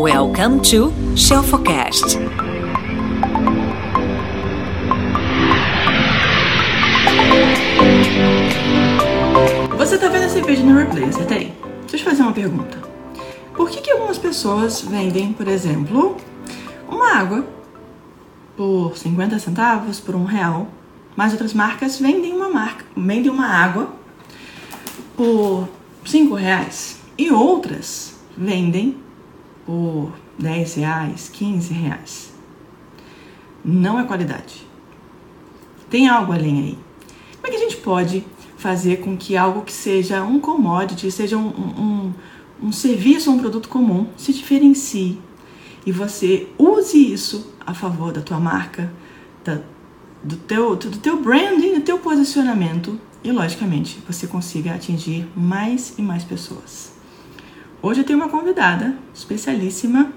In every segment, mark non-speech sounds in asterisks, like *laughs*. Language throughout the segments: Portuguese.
Welcome to Shelfocast. Você tá vendo esse vídeo no replay, acertei? Deixa eu te fazer uma pergunta. Por que, que algumas pessoas vendem, por exemplo, uma água por 50 centavos, por um real, mas outras marcas vendem uma marca, vendem uma água por 5 reais e outras vendem por 10 reais, 15 reais. Não é qualidade. Tem algo além aí. Como é que a gente pode fazer com que algo que seja um commodity, seja um, um, um serviço, um produto comum, se diferencie e você use isso a favor da tua marca, da, do, teu, do teu branding, do teu posicionamento e, logicamente, você consiga atingir mais e mais pessoas. Hoje eu tenho uma convidada especialíssima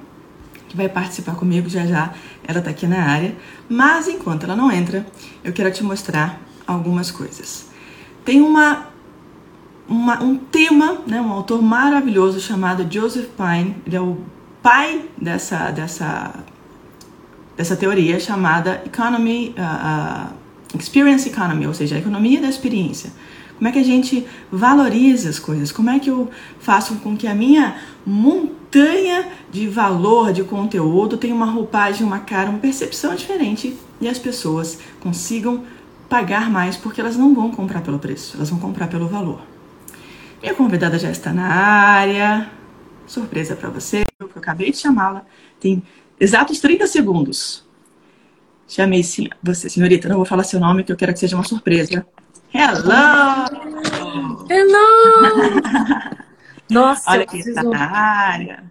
que vai participar comigo já já. Ela está aqui na área, mas enquanto ela não entra, eu quero te mostrar algumas coisas. Tem uma, uma um tema, né, um autor maravilhoso chamado Joseph Pine. Ele é o pai dessa dessa dessa teoria chamada economy uh, uh, experience economy, ou seja, a economia da experiência. Como é que a gente valoriza as coisas? Como é que eu faço com que a minha montanha de valor, de conteúdo, tenha uma roupagem, uma cara, uma percepção diferente e as pessoas consigam pagar mais porque elas não vão comprar pelo preço, elas vão comprar pelo valor. Minha convidada já está na área. Surpresa para você, eu acabei de chamá-la. Tem exatos 30 segundos. Chamei sim, você, senhorita, não vou falar seu nome que eu quero que seja uma surpresa. Hello! Hello! *laughs* Nossa, Olha quem está na área.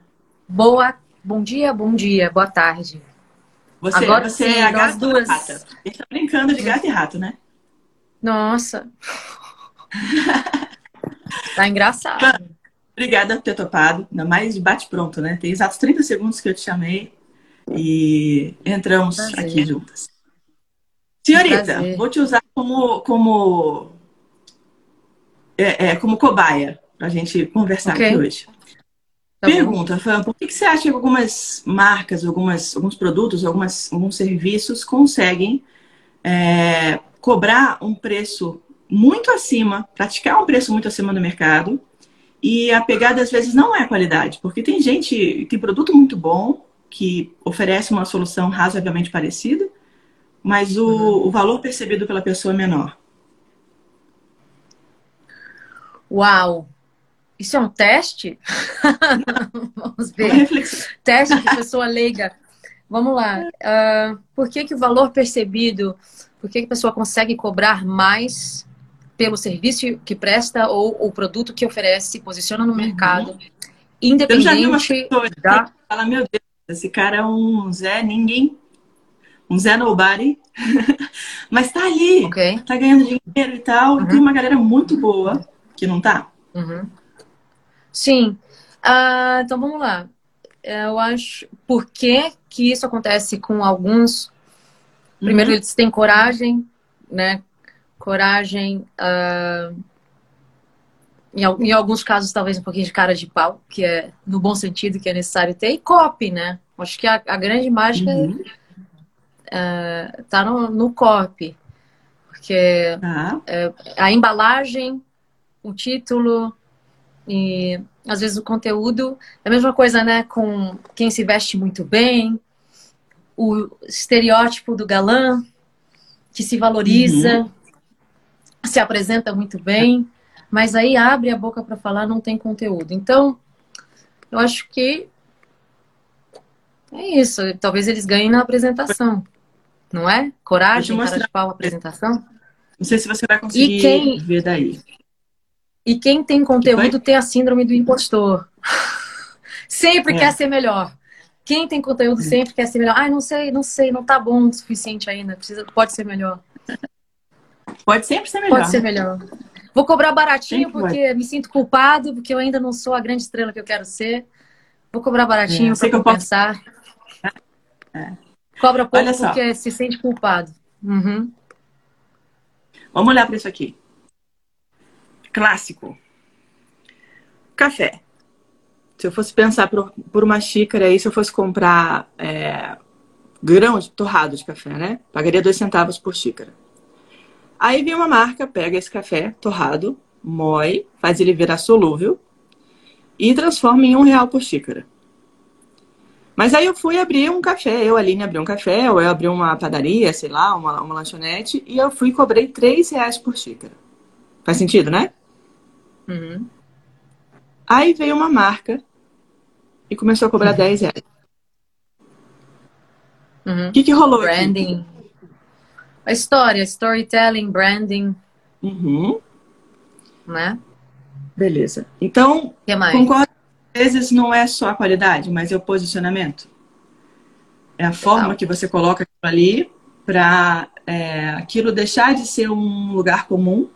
Boa, bom dia, bom dia, boa tarde. Você, Agora você sim, é a gata duas. rata. A gente tá brincando de gato e rato, né? Nossa. *laughs* tá engraçado. Obrigada por ter topado. Ainda mais bate-pronto, né? Tem exatos 30 segundos que eu te chamei e entramos Prazer. aqui juntas. Senhorita, Prazer. vou te usar como, como, é, é, como cobaia para a gente conversar Ok. aqui hoje. Tá. Pergunta, Fran, por que, que você acha que algumas marcas, algumas, alguns produtos, algumas, alguns serviços conseguem é, cobrar um preço muito acima, praticar um preço muito acima do mercado e a pegada às vezes não é a qualidade, porque tem gente, tem produto muito bom que oferece uma solução razoavelmente parecida, mas o, Uhum. o valor percebido pela pessoa é menor. Uau! Isso é um teste? *laughs* Vamos Uma ver. Teste de pessoa leiga. Vamos lá. Ah, por que, que o valor percebido, por que, que a pessoa consegue cobrar mais pelo serviço que presta ou o produto que oferece, se posiciona no Uhum. mercado, Eu já vi independente pessoas da. que falam, meu Deus, esse cara é um Zé ninguém, um Zé nobody, *laughs* mas tá ali, Ok? tá ganhando dinheiro e tal, e Uhum. tem uma galera muito boa que não tá. Uhum. Sim. Ah, então vamos lá. Eu acho. Por que, que isso acontece com alguns? Primeiro, Uhum. eles têm coragem, né? Coragem. ah, em, em alguns casos, talvez um pouquinho de cara de pau, que é no bom sentido que é necessário ter, e copy, né? Acho que a, a grande mágica Uhum. Tá no, no copy. Porque Tá. a embalagem, o título e às vezes o conteúdo é a mesma coisa, né? Com quem se veste muito bem, o estereótipo do galã que se valoriza, se apresenta muito bem, mas aí abre a boca para falar não tem conteúdo. Então, eu acho que é isso. Talvez eles ganhem na apresentação, não é? Coragem, cara de pau, apresentação. Não sei se você vai conseguir quem- ver daí. E quem tem conteúdo tem a síndrome do impostor. *laughs* sempre É. quer ser melhor. Quem tem conteúdo sempre quer ser melhor. Ai, não sei, não sei, não tá bom o suficiente ainda. Precisa, pode ser melhor. Pode sempre ser melhor. Pode ser melhor. Vou cobrar baratinho Sempre porque me sinto culpado, porque eu ainda não sou a grande estrela que eu quero ser. Vou cobrar baratinho É, para eu posso- compensar. É. Cobra pouco porque se sente culpado. Uhum. Vamos olhar para isso aqui. Clássico. Café. Se eu fosse pensar por, por uma xícara aí, se eu fosse comprar é, grãos torrado de café, né? Pagaria dois centavos por xícara. Aí vem uma marca, pega esse café torrado, moe, faz ele virar solúvel e transforma em um real por xícara. Mas aí eu fui abrir um café, eu, Aline, abri um café, ou eu abri uma padaria, sei lá, uma, uma lanchonete, e eu fui e cobrei três reais por xícara. Faz sentido, né? Uhum. Aí veio uma marca e começou a cobrar uhum. 10 reais. O uhum. que, que rolou Branding. Aqui? A história, storytelling, branding. Uhum. Né? Beleza. Então, concordo vezes não é só a qualidade, mas é o posicionamento. É a forma que você coloca aquilo ali para é, aquilo deixar de ser um lugar comum,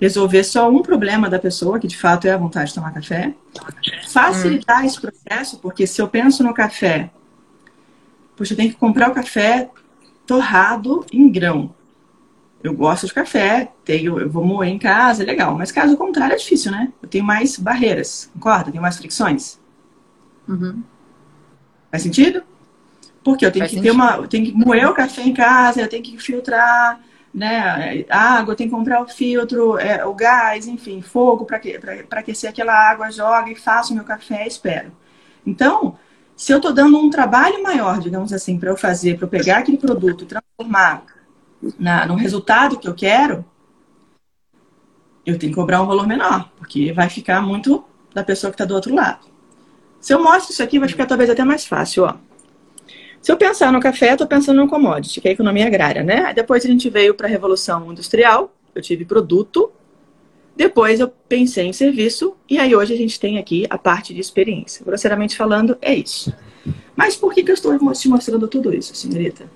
resolver só um problema da pessoa, que de fato é a vontade de tomar café, facilitar hum. esse processo, porque se eu penso no café, puxa, eu tenho que comprar o café torrado em grão. Eu gosto de café, tenho, eu vou moer em casa, é legal. Mas caso contrário é difícil, né? Eu tenho mais barreiras, concorda? tenho mais fricções. Uhum. Faz sentido? Porque eu tenho Faz que sentido. ter uma. Eu tenho que moer o café em casa, eu tenho que filtrar, né? Água, eu tenho que comprar o filtro, é, o gás, enfim, fogo para aquecer aquela água, joga e faço o meu café e espero. Então, se eu estou dando um trabalho maior, digamos assim, para eu fazer, para eu pegar aquele produto e transformar na, no resultado que eu quero, eu tenho que cobrar um valor menor, porque vai ficar muito da pessoa que está do outro lado. Se eu mostro isso aqui, vai ficar talvez até mais fácil, ó. Se eu pensar no café, estou pensando no commodity, que é a economia agrária, né? Aí depois a gente veio para a Revolução Industrial, eu tive produto, depois eu pensei em serviço, e aí hoje a gente tem aqui a parte de experiência. Grosseiramente falando, é isso. Mas por que, que eu estou te mostrando tudo isso, senhorita?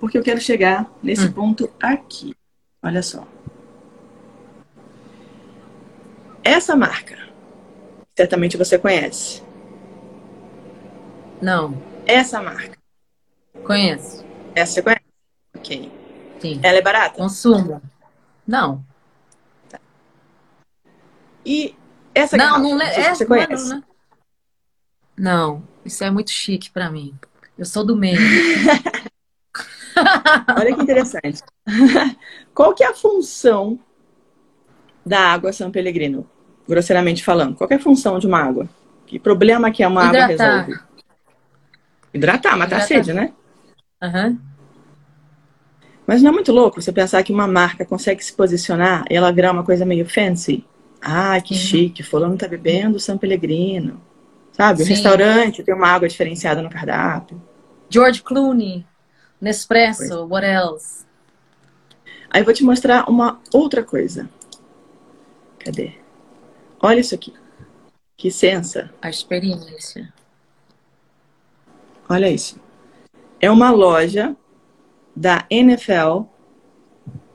Porque eu quero chegar nesse hum. ponto aqui. Olha só. Essa marca, certamente você conhece. Não. Essa marca. Conheço. Essa você conhece? Ok. Sim. Ela é barata? Consumo. Não. Tá. E essa não, não, não é, você conhece? Não, não, isso é muito chique para mim. Eu sou do meio. *laughs* Olha que interessante. *laughs* Qual que é a função da água São Pellegrino? Grosseiramente falando. Qual é a função de uma água? Que problema que uma Hidratar. água resolve? Hidratar, matar Hidratar. a sede, né? Uhum. Mas não é muito louco você pensar que uma marca consegue se posicionar e ela virar uma coisa meio fancy? Ah, que uhum. chique, fulano tá bebendo São Pellegrino. Sabe? O restaurante tem uma água diferenciada no cardápio. George Clooney. Nespresso, what else? Aí eu vou te mostrar uma outra coisa. Cadê? Olha isso aqui. Que sensa. A experiência. Olha isso. É uma loja da NFL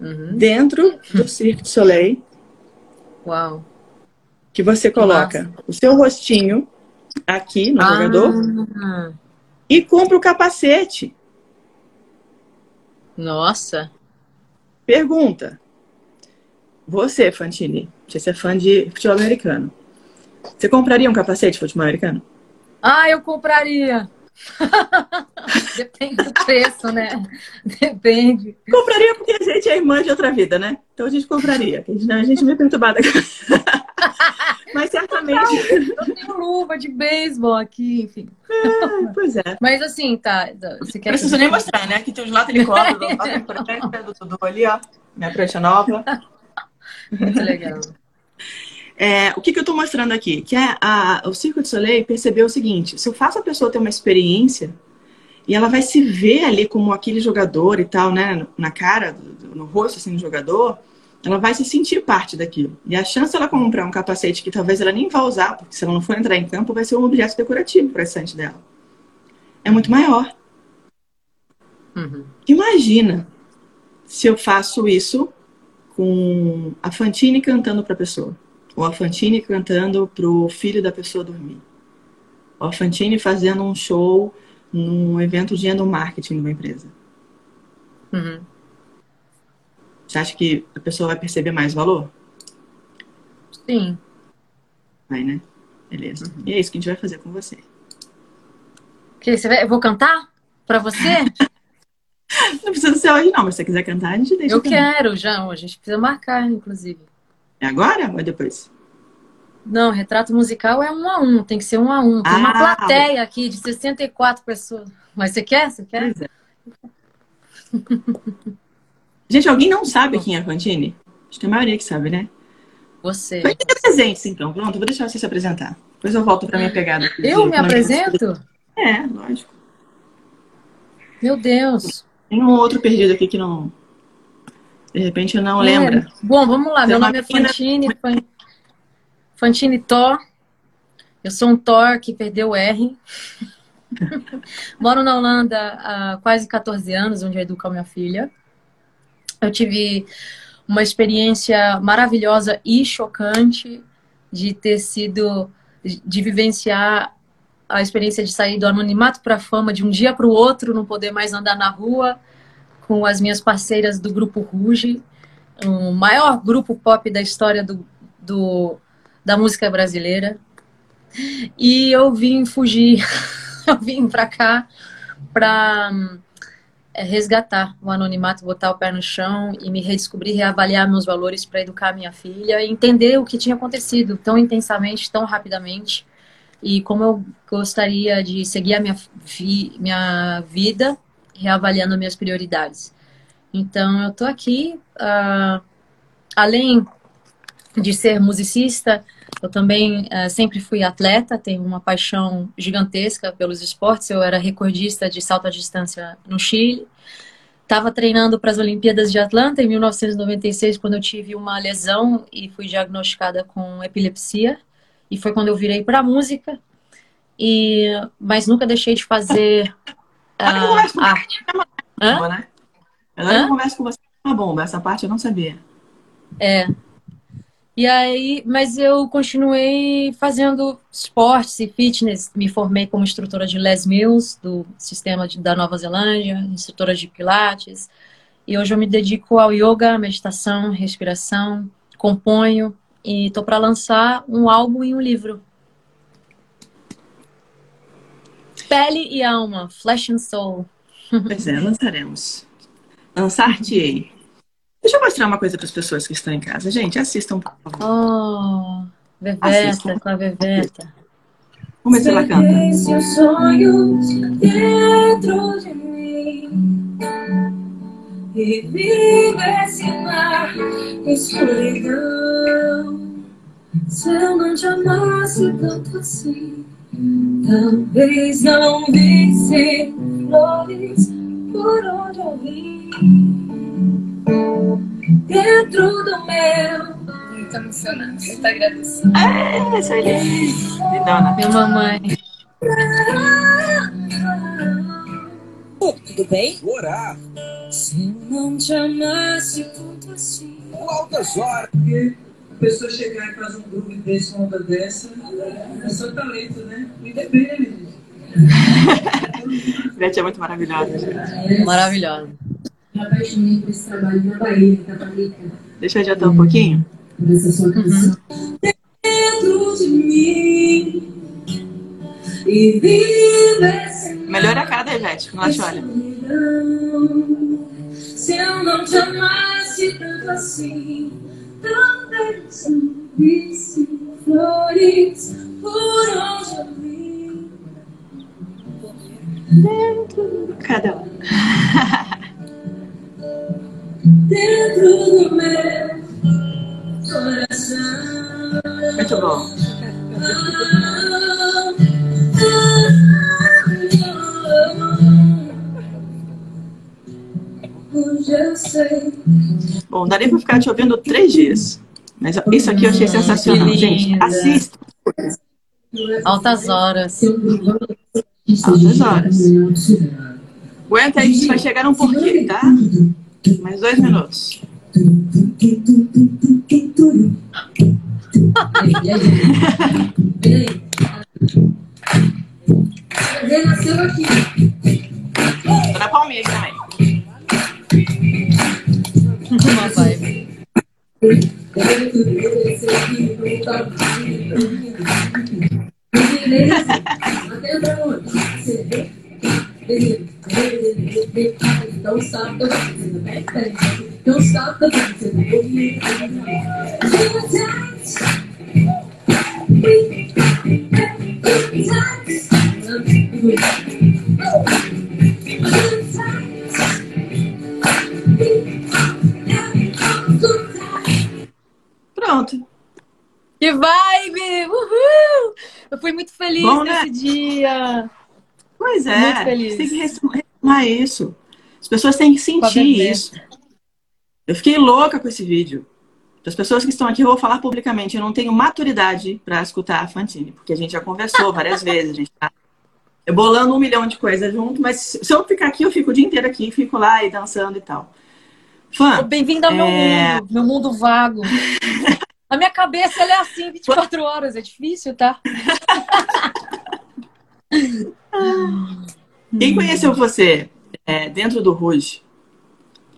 uhum. dentro do Cirque du Soleil. Uau. Que você coloca Nossa. o seu rostinho aqui no ah. jogador e compra o capacete. Nossa. Pergunta. Você, Fantini, você é fã de futebol americano. Você compraria um capacete de futebol americano? Ah, eu compraria. Depende do preço, né? Depende. Compraria porque a gente é irmã de outra vida, né? Então a gente compraria. A gente, a gente é meio perturbada. Mas certamente. Eu tenho luva de beisebol aqui, enfim. É, pois é. Mas assim, tá. Você quer Não preciso nem mostrar, né? Aqui tem os lados helicópteros, do Dudu ali, ó. Minha prancha nova. Muito legal. É, o que, que eu estou mostrando aqui? Que é a, o Circo de Soleil percebeu o seguinte: se eu faço a pessoa ter uma experiência e ela vai se ver ali como aquele jogador e tal, né, na cara, no rosto assim do jogador, ela vai se sentir parte daquilo. E a chance dela comprar um capacete que talvez ela nem vá usar, porque se ela não for entrar em campo, vai ser um objeto decorativo para a estante dela. É muito maior. Uhum. Imagina se eu faço isso com a Fantine cantando para a pessoa, ou a Fantine cantando para o filho da pessoa dormir, ou a Fantine fazendo um show num evento de endomarketing de uma empresa. Uhum. Você acha que a pessoa vai perceber mais valor? Sim. Vai, né? Beleza. E é isso que a gente vai fazer com você. Que você vai, eu vou cantar pra você? *laughs* Não precisa ser hoje, não, mas se você quiser cantar, a gente deixa. eu também. quero, já. A gente precisa marcar, inclusive. É agora ou é depois? Não, retrato musical é um a um, tem que ser um a um. Tem uma Ah, plateia aqui de 64 pessoas. Mas você quer? Você quer? Pois é. Gente, alguém não sabe quem é a Fantine? Acho que a maioria que sabe, né? Você. Vai ter presente, então. Pronto, vou deixar você se apresentar. Depois eu volto pra minha pegada. Eu me é apresento? É, lógico. Meu Deus. Tem um outro perdido aqui que não. De repente não É. lembra. Bom, vamos lá. Você Meu é uma nome é Fantine. Fan- Fantine Thor. Eu sou um Thor que perdeu o R. *laughs* Moro na Holanda há quase 14 anos, onde eu educo a minha filha. Eu tive uma experiência maravilhosa e chocante de ter sido, de vivenciar a experiência de sair do anonimato para a fama de um dia para o outro, não poder mais andar na rua com as minhas parceiras do grupo Ruge, o maior grupo pop da história do, do- da música brasileira. E eu vim fugir, *laughs* eu vim para cá para resgatar o anonimato, botar o pé no chão e me redescobrir, reavaliar meus valores para educar minha filha e entender o que tinha acontecido tão intensamente, tão rapidamente e como eu gostaria de seguir a minha, vi- minha vida reavaliando minhas prioridades. Então, eu tô aqui, ah, além de ser musicista, eu também ah, sempre fui atleta, tenho uma paixão gigantesca pelos esportes. Eu era recordista de salto à distância no Chile. Estava treinando para as Olimpíadas de Atlanta em 1996, quando eu tive uma lesão e fui diagnosticada com epilepsia. E foi quando eu virei para a música. E, mas nunca deixei de fazer Ah, eu ah, converso com- arte. Hã? Boa, né? Agora Hã? eu converso com você. Uma bomba. Essa parte eu não sabia. É. E aí, mas eu continuei fazendo esportes e fitness. Me formei como instrutora de Les Mills, do sistema de- da Nova Zelândia, instrutora de Pilates. E hoje eu me dedico ao yoga, meditação, respiração, componho e tô para lançar um álbum e um livro. Pele e alma, Flesh and Soul. Pois é, lançaremos. Lançar-te-ei. Deixa eu mostrar uma coisa para as pessoas que estão em casa. Gente, assistam, por favor. Oh, Veveta, Assista. com a Veveta. Vamos ver se ela canta. Seus sonhos dentro de mim E vive esse mar escuridão Se eu não te amasse tanto assim Talvez não visse flores por onde eu vim Dentro do meu Muito emocionante, muito agradecida É, isso aí. Lindona. Minha mamãe. Tudo bem? Orar, Se eu não te amasse tanto assim altas horas. A pessoa chegar e fazer um grupo desse, uma onda dessa, é só talento, né? Me dê bem, né, gente? Beth é muito maravilhosa, gente. Maravilhosa. Me apaixonei por esse trabalho na Bahia, Caparica, Deixa eu adiantar um pouquinho. por essa sua canção. Dentro de mim e vive esse Melhora a cara da Ivete quando ela te olha. Se eu não te amasse tanto assim, talvez não visse flores por onde eu vim. Cadê ela? Dentro do meu coração. Muito bom. Bom, daria pra ficar te ouvindo três dias. Mas isso aqui eu achei sensacional. Gente, assista. Altas horas. Altas horas. Aguenta aí, a gente vai chegar num porquê, tá? Mais dois minutos. Ele nasceu aqui. Palminha aqui também. Don't stop the in the. Don't stop the in the. Dance. Pronto. Que vibe! Uhul! Eu fui muito feliz Bom, nesse né? dia. Pois é, Muito feliz. você tem que retomar isso. As pessoas têm que sentir isso. Eu fiquei louca com esse vídeo. As pessoas que estão aqui, eu vou falar publicamente, eu não tenho maturidade para escutar a Fantine, porque a gente já conversou várias vezes, a gente tá bolando um milhão de coisas junto, mas se eu ficar aqui, eu fico o dia inteiro aqui, fico lá e dançando e tal. Fã, Bem-vindo ao meu É. mundo, meu mundo vago. *laughs* A minha cabeça é assim 24 horas, é difícil, tá? *laughs* Quem conheceu você é, dentro do Rouge,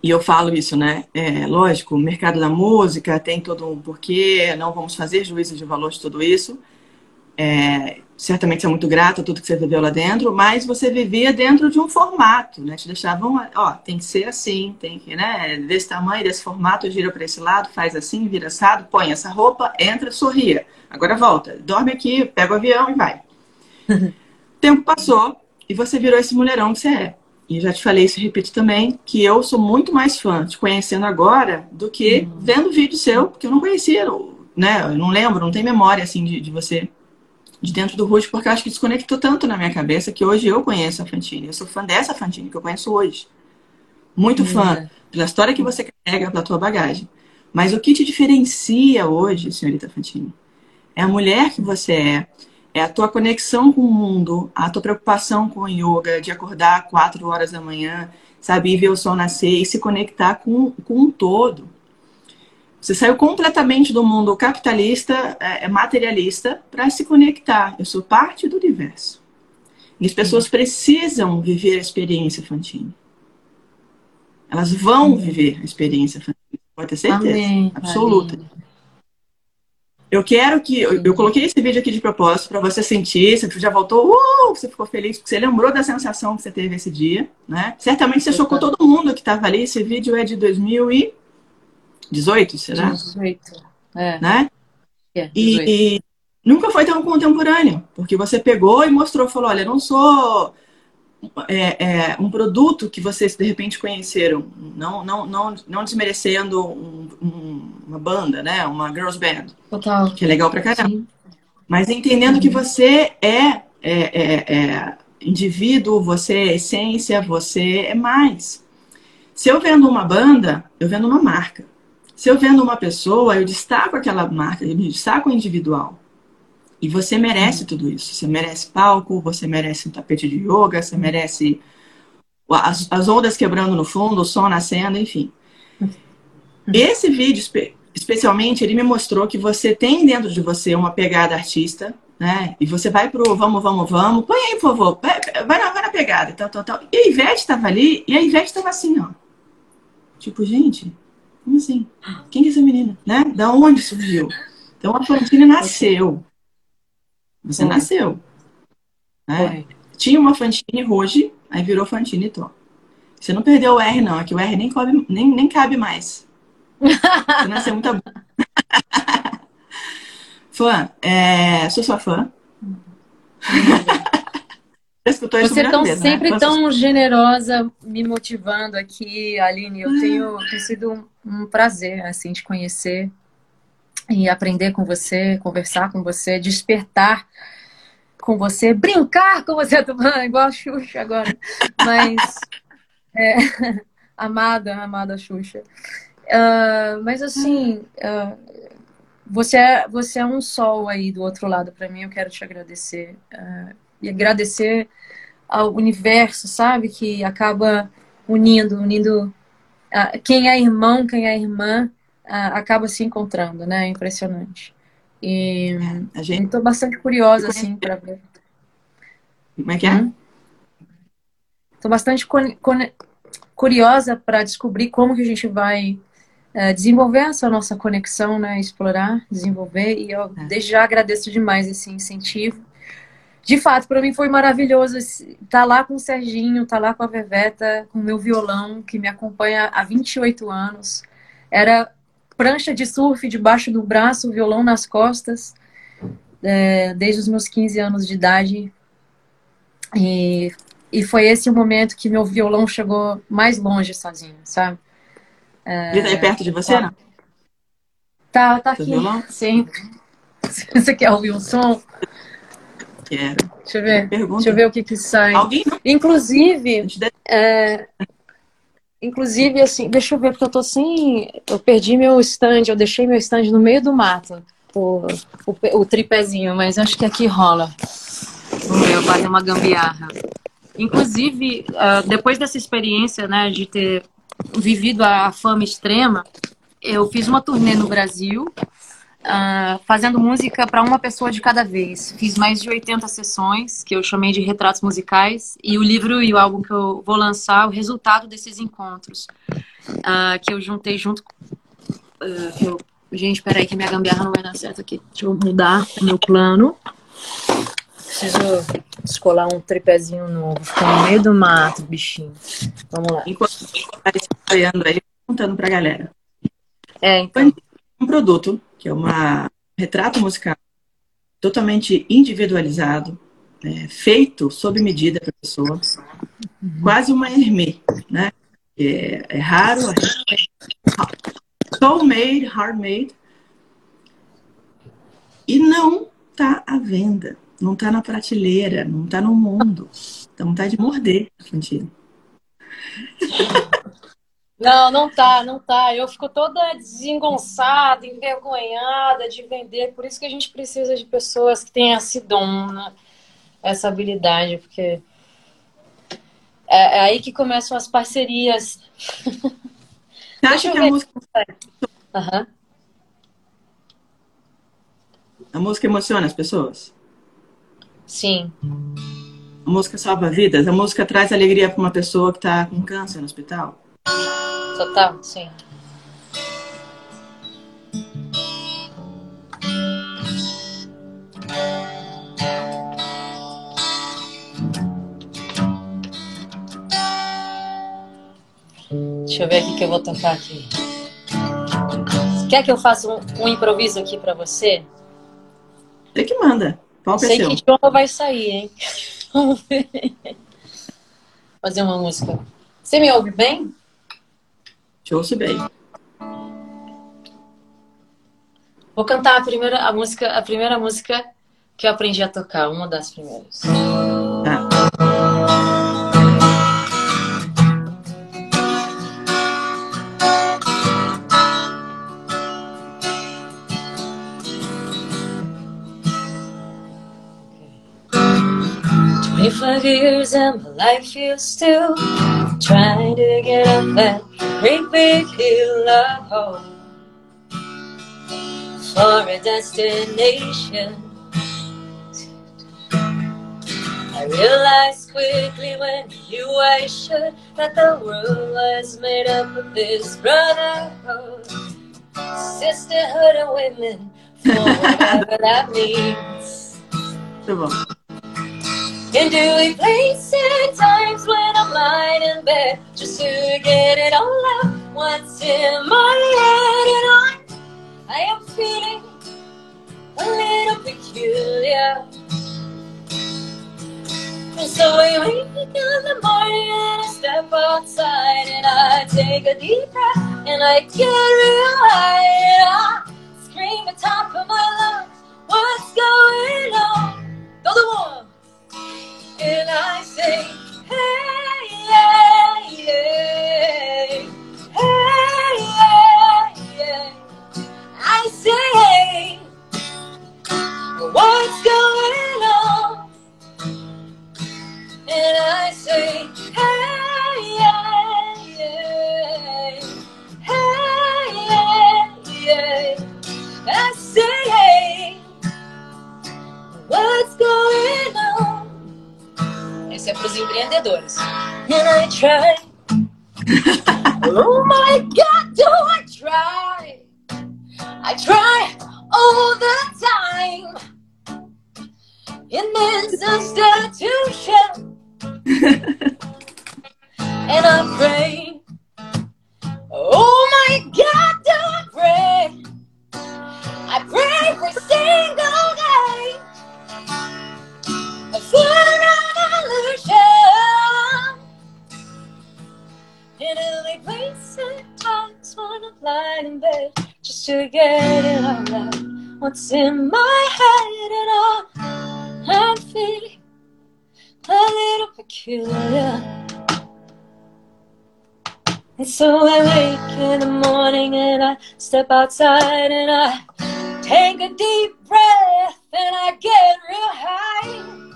e eu falo isso, né? É, lógico, o mercado da música tem todo um porquê, não vamos fazer juízo de valor de tudo isso. É, certamente você é muito grato a tudo que você viveu lá dentro, mas você vivia dentro de um formato, né? Te deixavam, ó, tem que ser assim, tem que, né? Desse tamanho, desse formato, gira para esse lado, faz assim, vira assado, põe essa roupa, entra, sorria. Agora volta, dorme aqui, pega o avião e vai. O *laughs* tempo passou e você virou esse mulherão que você é. E já te falei isso e repito também, que eu sou muito mais fã te conhecendo agora do que vendo vídeo seu, porque eu não conhecia, né? Eu não lembro, não tenho memória assim de, de você de dentro do Rude, porque eu acho que desconectou tanto na minha cabeça que hoje eu conheço a Fantine. Eu sou fã dessa Fantine que eu conheço hoje. Muito fã pela história que você carrega, pela tua bagagem. Mas o que te diferencia hoje, senhorita Fantine, é a mulher que você é, é a tua conexão com o mundo, a tua preocupação com o yoga, de acordar quatro horas da manhã, sabe, ver o sol nascer e se conectar com, com um todo. Você saiu completamente do mundo capitalista, é, materialista, para se conectar. Eu sou parte do universo. E as pessoas precisam viver a experiência Fantine. Elas vão viver a experiência Fantine, pode ter certeza. Amém, absoluta. amém. Eu quero que. Eu, eu coloquei esse vídeo aqui de propósito para você sentir. Você já voltou, uh, você ficou feliz, porque você lembrou da sensação que você teve esse dia, né? Certamente você chocou todo mundo que estava ali. Esse vídeo é de 2018, será? 18. É, Né? é, 18. E, e nunca foi tão contemporâneo, porque você pegou e mostrou, falou: olha, eu não sou é, é, um produto que vocês de repente conheceram, não, não, não, não desmerecendo um- um- uma banda, né? Uma girls band, Total. que é legal pra caramba. Sim. Mas entendendo que você é, é, é, é indivíduo, você é essência, você é mais. Se eu vendo uma banda, eu vendo uma marca. Se eu vendo uma pessoa, eu destaco aquela marca, eu destaco o individual. E você merece tudo isso. Você merece palco, você merece um tapete de yoga, você merece as, as ondas quebrando no fundo, o som nascendo, enfim. Esse vídeo, espe- especialmente, ele me mostrou que você tem dentro de você uma pegada artista, né? E você vai pro vamos, vamos, vamos, põe aí, por favor, vai vai na, vai na pegada, tal, tal, tal. E a Ivete estava ali, e a Ivete estava assim, ó. Tipo, gente, como assim? Quem que é essa menina? Né? Da onde surgiu? Então a Fantine nasceu. Você Foi. nasceu. Né? Tinha uma Fantine hoje, aí virou Fantine Tó. Você não perdeu o R, não. É que o R nem cabe, nem, nem cabe mais. Você nasceu muito bom. *laughs* fã, é, sou sua fã. Você tão, né? sempre Fã, tão generosa, me motivando aqui, Aline. Eu tenho, tem sido um, prazer, assim, te conhecer e aprender com você, conversar com você, despertar com você, brincar com você, *laughs* igual a Xuxa agora. Mas, é, *laughs* amada, amada Xuxa. Ah, mas, assim, ah, você, é, você é um sol aí do outro lado para mim. Eu quero te agradecer. ah, e agradecer ao universo, sabe? Que acaba unindo, unindo ah, quem é irmão, quem é irmã, ah, acaba se encontrando, né? É impressionante. E A gente, estou bastante curiosa, assim, para ver. como é que é? Hum? Estou bastante con- con- curiosa para descobrir como que a gente vai é, desenvolver essa nossa conexão, né? Explorar, desenvolver. E eu É. desde já agradeço demais esse incentivo. De fato, para mim foi maravilhoso estar tá lá com o Serginho, estar tá lá com a Veveta, com o meu violão, que me acompanha há 28 anos. Era prancha de surf debaixo do braço, violão nas costas, é, desde os meus 15 anos de idade. E, e foi esse o momento que meu violão chegou mais longe sozinho, sabe? Ele tá aí perto de você, não? Tá, tá Seu aqui. violão? Sim. *laughs* Você quer ouvir um som? Quero. Deixa eu ver. Pergunta. Deixa eu ver o que que sai. Alguém? Inclusive, deve- é, inclusive assim, deixa eu ver porque eu tô sem, eu perdi meu stand, eu deixei meu stand no meio do mato, o, o, o tripézinho, mas acho que aqui rola. Vamos ver, eu fazer uma gambiarra. Inclusive, ah, depois dessa experiência, né, de ter vivido a fama extrema, eu fiz uma turnê no Brasil, ah, fazendo música para uma pessoa de cada vez. Fiz mais de 80 sessões, que eu chamei de retratos musicais, e o livro e o álbum que eu vou lançar, é o resultado desses encontros, ah, que eu juntei junto. que eu- gente, peraí, que minha gambiarra não vai dar certo aqui. Deixa eu mudar o meu plano. Preciso descolar um tripézinho novo. Ficou no meio do mato, bichinho. Vamos lá. Enquanto está apoiando aí, contando pra galera. É, então. Um produto, que é uma um retrato musical totalmente individualizado, né, feito sob medida para a pessoa, quase uma Hermé, né? É, é raro, soul-made, hard-made, e não tá à venda, não tá na prateleira, não tá no mundo. Então tá de morder, Argentina. Não, não tá, não tá. Eu fico toda desengonçada, envergonhada de vender. Por isso que a gente precisa de pessoas que tenham esse dom, né? essa habilidade, porque é, é aí que começam as parcerias. Você acha que a música, Aham. a música emociona as pessoas? Sim, A música salva vidas? A música traz alegria para uma pessoa que está com câncer no hospital? Total, sim. Deixa eu ver aqui que eu vou tocar aqui. Quer que eu faça um, um improviso aqui pra você? Você que manda. Qual é Sei que idioma vai sair, hein? *laughs* Vamos ver. Fazer uma música. Você me ouve bem? Te ouço bem. Vou cantar a primeira a música, a primeira música que eu aprendi a tocar, uma das primeiras. Tá. Twenty-five years and my life feels still trying to get up that great big hill of hope for a destination. I realized quickly when you I should that the world was made up of this brotherhood, sisterhood of women, for whatever that means. And do place in times when I'm lying in bed just to get it all out? What's in my head and I, I am feeling a little peculiar. And so I wake up in the morning and I step outside and I take a deep breath and I get real high and I scream at top of my lungs, what's going on? Todo mundo! And I say, hey, yeah, hey, yeah, yeah. I say, what's going on? É para os empreendedores. And I try. oh my God, do I try? I try all the time in this institution, *laughs* and I pray. Oh my God, do I pray? I pray every single in bed just to get it all out. What's in my head and all I'm feeling a little peculiar. And so I wake in the morning and I step outside and I take a deep breath and I get real high.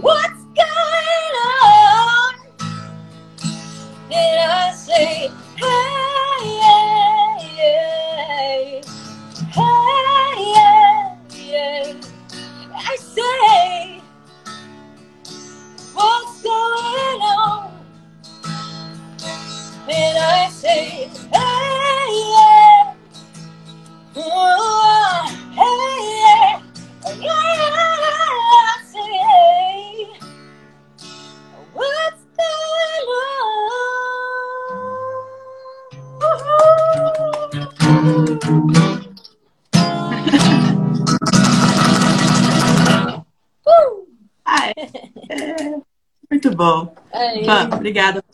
What's going on? Then I say, hey, obrigada.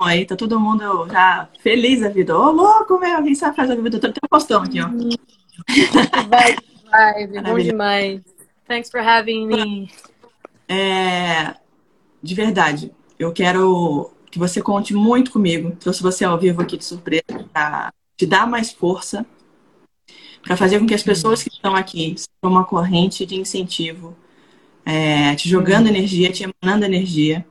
Aí tá todo mundo já feliz da vida. Ô, louco, meu, quem sabe faz a vida. Tem um postão aqui, ó. Vai, vai, *laughs* bom demais. Thanks for having me. É, de verdade, eu quero que você conte muito comigo. Trouxe você ao vivo aqui de surpresa para te dar mais força, para fazer com que as pessoas que estão aqui sejam uma corrente de incentivo, é, te jogando energia, te emanando energia.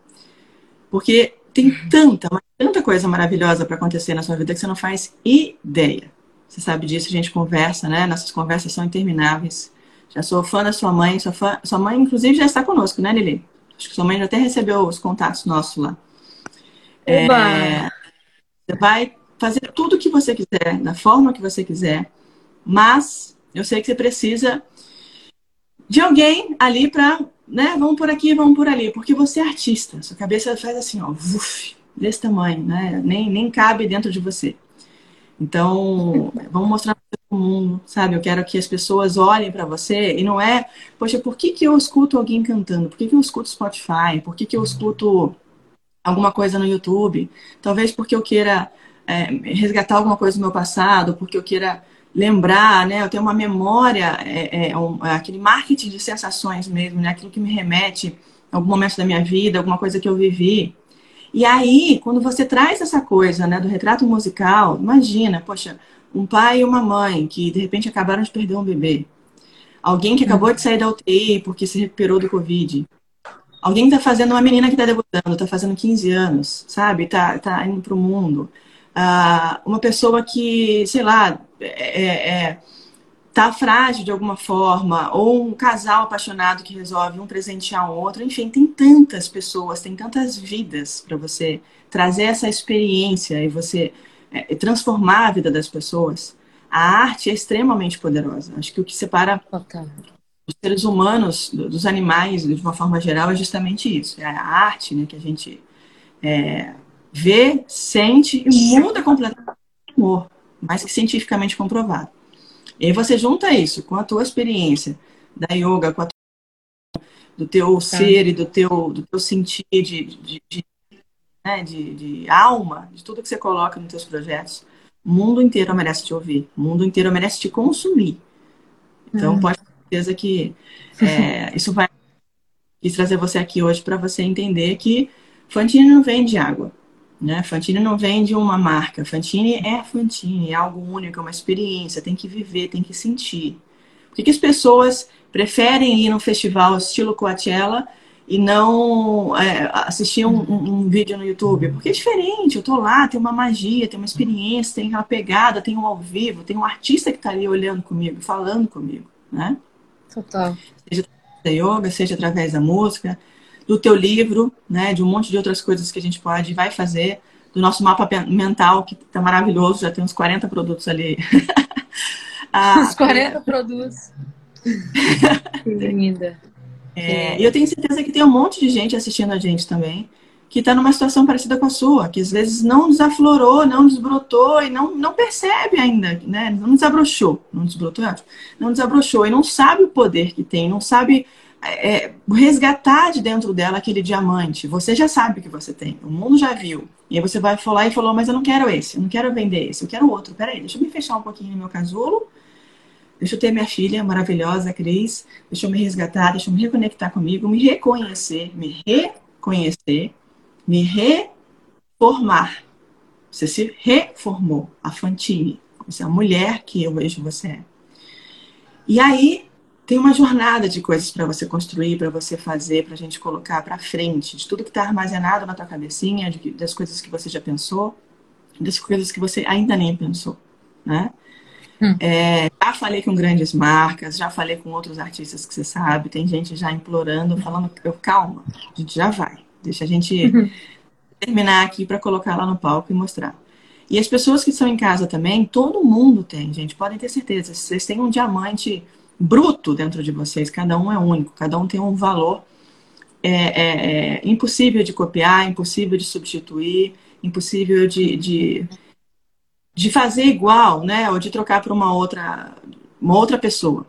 Porque tem tanta, mas tanta coisa maravilhosa para acontecer na sua vida que você não faz ideia. Você sabe disso, a gente conversa, né? Nossas conversas são intermináveis. Já sou fã da sua mãe, sua, fã, sua mãe, inclusive, já está conosco, né, Lili? Acho que sua mãe já até recebeu os contatos nossos lá. É, você vai fazer tudo o que você quiser, da forma que você quiser, mas eu sei que você precisa de alguém ali para, né, vamos por aqui, vamos por ali, porque você é artista, sua cabeça faz assim, ó, vuf, desse tamanho, né, nem, nem cabe dentro de você. Então, vamos mostrar para o mundo, sabe? Eu quero que as pessoas olhem para você e não é, poxa, por que, que eu escuto alguém cantando? Por que, que eu escuto Spotify? Por que, que eu escuto alguma coisa no YouTube? Talvez porque eu queira é, resgatar alguma coisa do meu passado, porque eu queira lembrar, né? Eu tenho uma memória, é, é, um, é aquele marketing de sensações mesmo, né? Aquilo que me remete a algum momento da minha vida, alguma coisa que eu vivi. E aí, quando você traz essa coisa, né, do retrato musical, imagina, poxa, um pai e uma mãe que de repente acabaram de perder um bebê. Alguém que acabou de sair da UTI porque se recuperou do Covid. Alguém que tá fazendo, uma menina que tá debutando, tá fazendo 15 anos, sabe? Tá, tá indo pro mundo. Ah, uma pessoa que, sei lá, é, é, tá frágil de alguma forma, ou um casal apaixonado que resolve um presentear o outro, enfim, tem tantas pessoas, tem tantas vidas para você trazer essa experiência e você é, transformar a vida das pessoas. A arte é extremamente poderosa. Acho que o que separa os seres humanos dos animais, de uma forma geral, é justamente isso. É a arte né, que a gente é, vê, sente e muda completamente o amor, mais que cientificamente comprovado. E aí você junta isso com a tua experiência da yoga, com a tua, do teu ser e do teu, do teu sentir de, de, de, né, de, de alma, de tudo que você coloca nos teus projetos. O mundo inteiro merece te ouvir. O mundo inteiro merece te consumir. Então, pode ter certeza que é, *laughs* isso vai quis trazer você aqui hoje para você entender que Fantine não vende água. Né? Fantine não vende uma marca. Fantine é Fantine, é algo único, é uma experiência, tem que viver, tem que sentir. Por que, que as pessoas preferem ir num festival estilo Coachella e não é, assistir um, um, um, vídeo no YouTube? Porque é diferente, eu tô lá, tem uma magia, tem uma experiência, tem aquela pegada, tem um ao vivo, tem um artista que tá ali olhando comigo, falando comigo, né? Total. Seja através da yoga, seja através da música, do teu livro, né, de um monte de outras coisas que a gente pode e vai fazer do nosso mapa mental, que tá maravilhoso, já tem uns 40 produtos ali. *laughs* ah, uns 40 é... produtos. *laughs* que linda. É, e eu tenho certeza que tem um monte de gente assistindo a gente também, que está numa situação parecida com a sua, que às vezes não desaflorou, não desbrotou e não, não percebe ainda, né? Não desabrochou, não desbrotou, é não desabrochou e não sabe o poder que tem, não sabe é, resgatar de dentro dela aquele diamante. Você já sabe que você tem, o mundo já viu. E aí você vai falar e falou, mas eu não quero esse, eu não quero vender esse, eu quero outro. Peraí, deixa eu me fechar um pouquinho no meu casulo, deixa eu ter minha filha maravilhosa, Cris, deixa eu me resgatar, deixa eu me reconectar comigo, me reconhecer, me reconhecer me reformar. Você se reformou, a Fantine. Você é a mulher que eu vejo você é. E aí tem uma jornada de coisas para você construir, para você fazer, para a gente colocar para frente, de tudo que está armazenado na tua cabecinha, de, das coisas que você já pensou, das coisas que você ainda nem pensou, né? Hum. É, já falei com grandes marcas, já falei com outros artistas que você sabe, tem gente já implorando, falando, calma, a gente já vai. Deixa a gente uhum. terminar aqui para colocar lá no palco e mostrar. E as pessoas que estão em casa também, todo mundo tem, gente, podem ter certeza. Vocês têm um diamante bruto dentro de vocês, cada um é único, cada um tem um valor é, é, é impossível de copiar, impossível de substituir, impossível de, de, de fazer igual, né? Ou de trocar para uma outra, uma outra pessoa.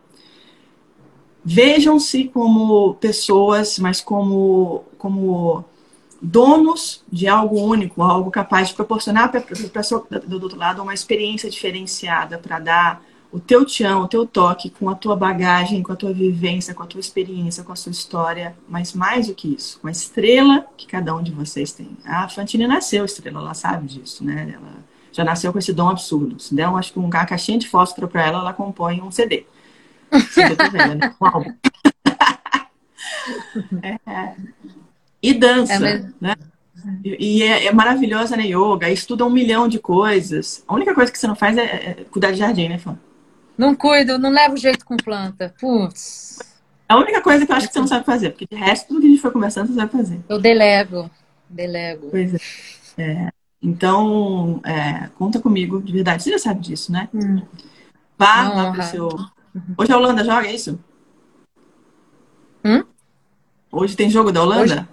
Vejam-se como pessoas, mas como, como donos de algo único, algo capaz de proporcionar para a pessoa do outro lado uma experiência diferenciada para dar o teu tchan, o teu toque com a tua bagagem, com a tua vivência, com a tua experiência, com a sua história, mas mais do que isso, com a estrela que cada um de vocês tem. A Fantine nasceu estrela, ela sabe disso, né? Ela já nasceu com esse dom absurdo. Se der, acho que uma caixinha de fósforo para ela, ela compõe um CD. *laughs* Né? *laughs* é, e dança, é, né? E, e é, é, maravilhosa na né, yoga, estuda um milhão de coisas. A única coisa que você não faz é, é cuidar de jardim, né, Fã? Não cuido, não levo jeito com planta. Putz. A única coisa que eu acho que você não sabe fazer, porque de resto, tudo que a gente foi conversando, você sabe fazer. Eu delego. Delego. Pois é. é. Então, é, conta comigo, de verdade. Você já sabe disso, né? Hum. Vá lá pro seu Hoje a Holanda joga, é isso? Hum? Hoje tem jogo da Holanda? Hoje,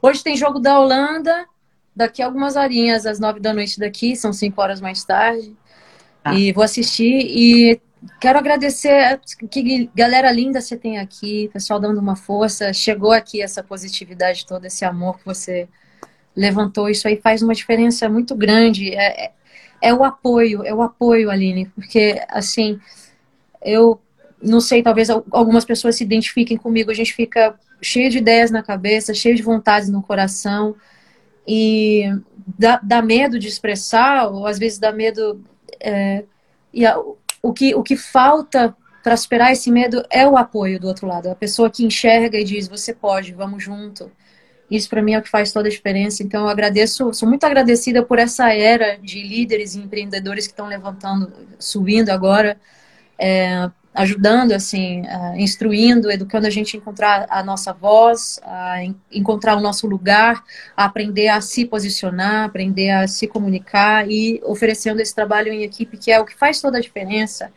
Hoje tem jogo da Holanda. Daqui a algumas horinhas, às nove da noite daqui, são cinco horas mais tarde. Tá. E vou assistir e quero agradecer que galera linda você tem aqui, pessoal dando uma força. Chegou aqui essa positividade toda, esse amor que você levantou. Isso aí faz uma diferença muito grande. É, é, é o apoio, é o apoio, Aline, porque assim eu não sei, talvez algumas pessoas se identifiquem comigo, a gente fica cheio de ideias na cabeça, cheio de vontades no coração e dá, dá medo de expressar, ou às vezes dá medo. É, e a, o, que, o que falta para superar esse medo é o apoio do outro lado, a pessoa que enxerga e diz: você pode, vamos junto. Isso para mim é o que faz toda a diferença. Então eu agradeço, sou muito agradecida por essa era de líderes e empreendedores que estão levantando, subindo agora é, ajudando, assim, uh, instruindo, educando a gente a encontrar a nossa voz, a encontrar o nosso lugar, a aprender a se posicionar, aprender a se comunicar e oferecendo esse trabalho em equipe, que é o que faz toda a diferença.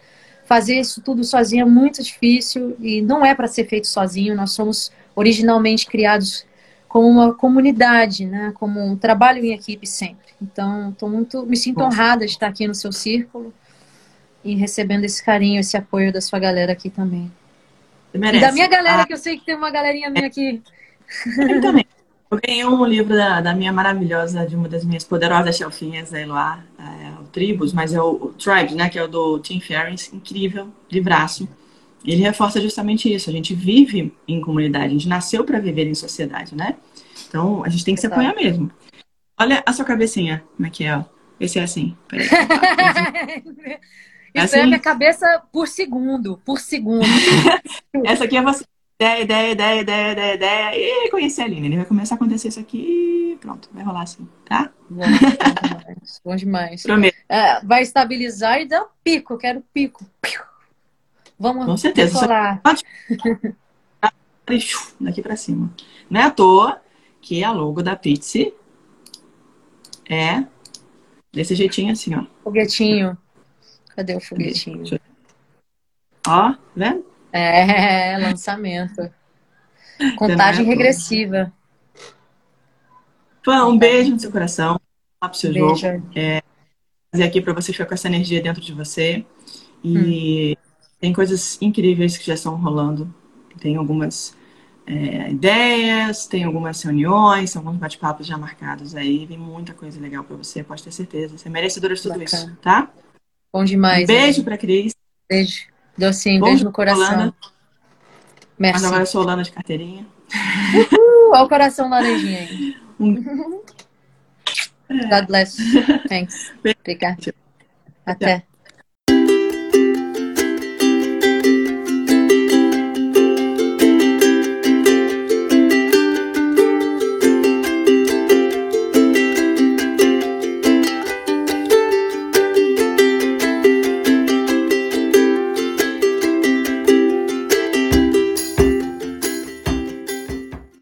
Fazer isso tudo sozinho é muito difícil e não é para ser feito sozinho. Nós somos originalmente criados como uma comunidade, né? Como um trabalho em equipe sempre. Então, tô muito, me sinto honrada de estar aqui no seu círculo e recebendo esse carinho, esse apoio da sua galera aqui também. E da minha galera, ah. que eu sei que tem uma galerinha minha aqui. Eu também. Eu ganhei um livro da, da, minha maravilhosa, de uma das minhas poderosas chefinhas, a Eloá, é, o Tribus, mas é o, o Tribes, né, que é o do Tim Ferriss, incrível, livraço. Ele reforça justamente isso, a gente vive em comunidade, a gente nasceu para viver em sociedade, né? Então, a gente tem que se apoiar mesmo. Olha a sua cabecinha, como é que é. Esse é assim. Peraí. *laughs* Assim... é a minha cabeça por segundo, por segundo. *laughs* Essa aqui é você. Ideia, ideia, ideia, ideia, ideia, ideia. E conhecer a Aline. Vai começar a acontecer isso aqui e pronto, vai rolar assim, tá? Bom, bom demais. Bom demais. Prometo. É, vai estabilizar e dá um pico. Eu quero pico. Vamos Com certeza. Falar. *laughs* Daqui pra cima. Não é à toa que a logo da Pizzi É. Desse jeitinho assim, ó. Foguetinho. Cadê o foguetinho? Ó, vendo? É, lançamento. Contagem regressiva. Fã, um beijo no seu coração. Lá pro seu jogo. Beijo. Fazer aqui pra você ficar com essa energia dentro de você. E tem coisas incríveis que já estão rolando. Tem algumas é, ideias, tem algumas reuniões, alguns bate-papos já marcados aí. Vem muita coisa legal pra você, pode ter certeza. Você é merecedora de tudo Bacana. isso, tá? Bom demais. um beijo né? pra Cris. Beijo. Docinho, beijo dia, no coração. Holanda. Mas Merci. agora eu sou Holanda de carteirinha. Uh, Olha o coração laranjinha aí. *laughs* Um- God bless. *laughs* Thanks. Obrigada. Até.